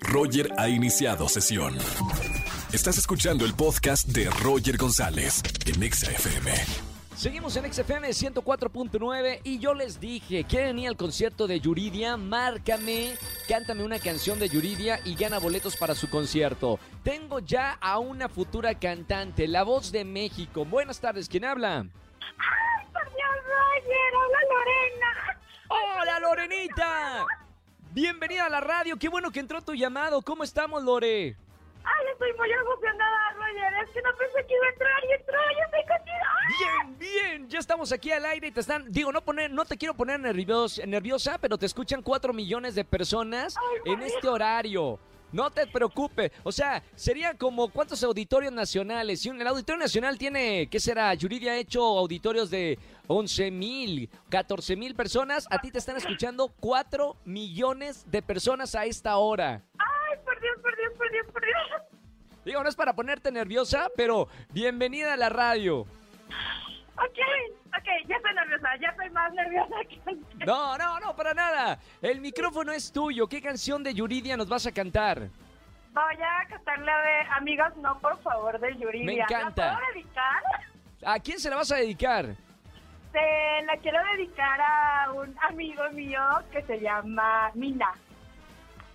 Roger ha iniciado sesión. Estás escuchando el podcast de Roger González en Exa FM. Seguimos en XFM 104.9 y yo les dije, ¿quieren ir al concierto de Yuridia? Márcame, cántame una canción de Yuridia y gana boletos para su concierto. Tengo ya a una futura cantante, la voz de México. Buenas tardes, ¿quién habla? ¡Ay, por Dios, Roger! ¡Hola, Lorena! ¡Hola, Lorenita! Bienvenida a la radio, qué bueno que entró tu llamado. ¿Cómo estamos, Lore? ¡Ay, estoy muy emocionada, Roger! Es que no pensé que iba a entrar y entró y estoy contigo. Bien, bien, ya estamos aquí al aire y te están, digo, no poner, no te quiero poner nervios- nerviosa, pero te escuchan cuatro millones de personas Ay, en este horario. No te preocupes, o sea, sería como cuántos auditorios nacionales. Si un- el auditorio nacional tiene, ¿qué será? Yuridia ha hecho auditorios de 11 mil, 14 mil personas. A ti te están escuchando 4 millones de personas a esta hora. ¡Ay, por Dios, por Dios, por Dios, por Dios! Digo, no es para ponerte nerviosa, pero bienvenida a la radio. Ok, ok, ya estoy nerviosa, ya estoy más nerviosa que antes. No, no, no, para nada. El micrófono es tuyo. ¿Qué canción de Yuridia nos vas a cantar? Voy a cantarle de Amigos No, por favor, de Yuridia. Me encanta. ¿La puedo dedicar? ¿A quién se la vas a dedicar? Se la quiero dedicar a un amigo mío que se llama Mina.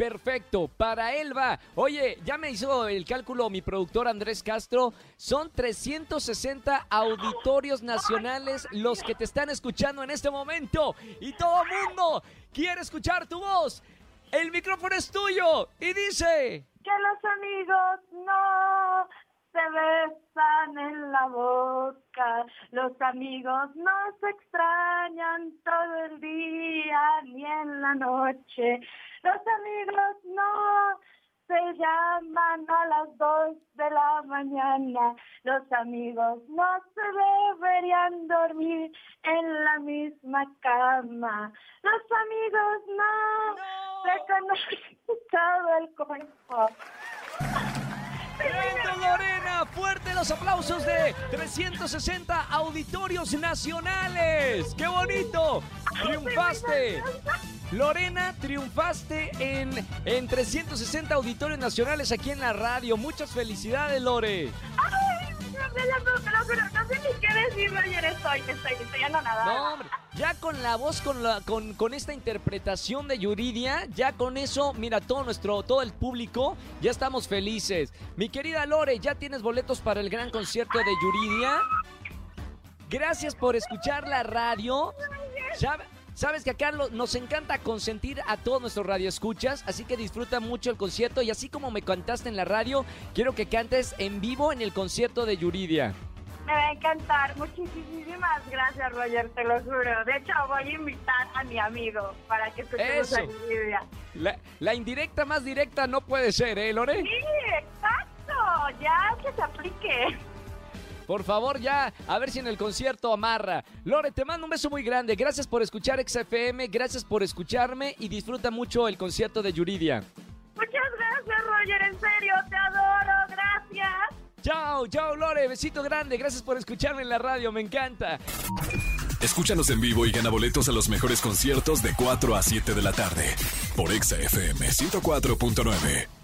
Perfecto, para él. Oye, ya me hizo el cálculo mi productor Andrés Castro. Son 360 auditorios nacionales los que te están escuchando en este momento. Y todo el mundo quiere escuchar tu voz. El micrófono es tuyo. Y dice... Que los amigos no se besan en la boca, los amigos no se extrañan todo el día ni en la noche, los amigos no se llaman a las dos de la mañana, los amigos no se deberían dormir en la misma cama, los amigos no, se conocen todo el cuerpo. ¡Tremendo, Lorena! ¡Fuerte los aplausos de 360 auditorios nacionales! ¡Qué bonito! ¡Triunfaste! Lorena, triunfaste en, en 360 auditorios nacionales aquí en la radio. Muchas felicidades, Lore. Ay, no sé, ya ni qué decir, Roger, estoy, estoy, estoy anonadada. No, hombre, ya con la voz, con, la, con, con esta interpretación de Yuridia, ya con eso, mira, todo nuestro, todo el público, ya estamos felices. Mi querida Lore, ¿ya tienes boletos para el gran concierto de Yuridia? Gracias por escuchar la radio. Sabe- Sabes que acá lo- nos encanta consentir a todos nuestros radioescuchas, así que disfruta mucho el concierto y así como me cantaste en la radio, quiero que cantes en vivo en el concierto de Yuridia. Me va a encantar. Muchísimas gracias, Roger, te lo juro. De hecho, voy a invitar a mi amigo para que escuchemos Eso. a Lidia. La, la indirecta más directa no puede ser, ¿eh, Lore? Sí, exacto. Ya que se aplique. Por favor, ya, a ver si en el concierto amarra. Lore, te mando un beso muy grande. Gracias por escuchar XFM, gracias por escucharme y disfruta mucho el concierto de Yuridia. Muchas gracias, Roger, en serio, te adoro. Gracias. Chao, chao, Lore, besito grande. Gracias por escucharme en la radio, me encanta. Escúchanos en vivo y gana boletos a los mejores conciertos de 4 a 7 de la tarde por Exa FM 104.9.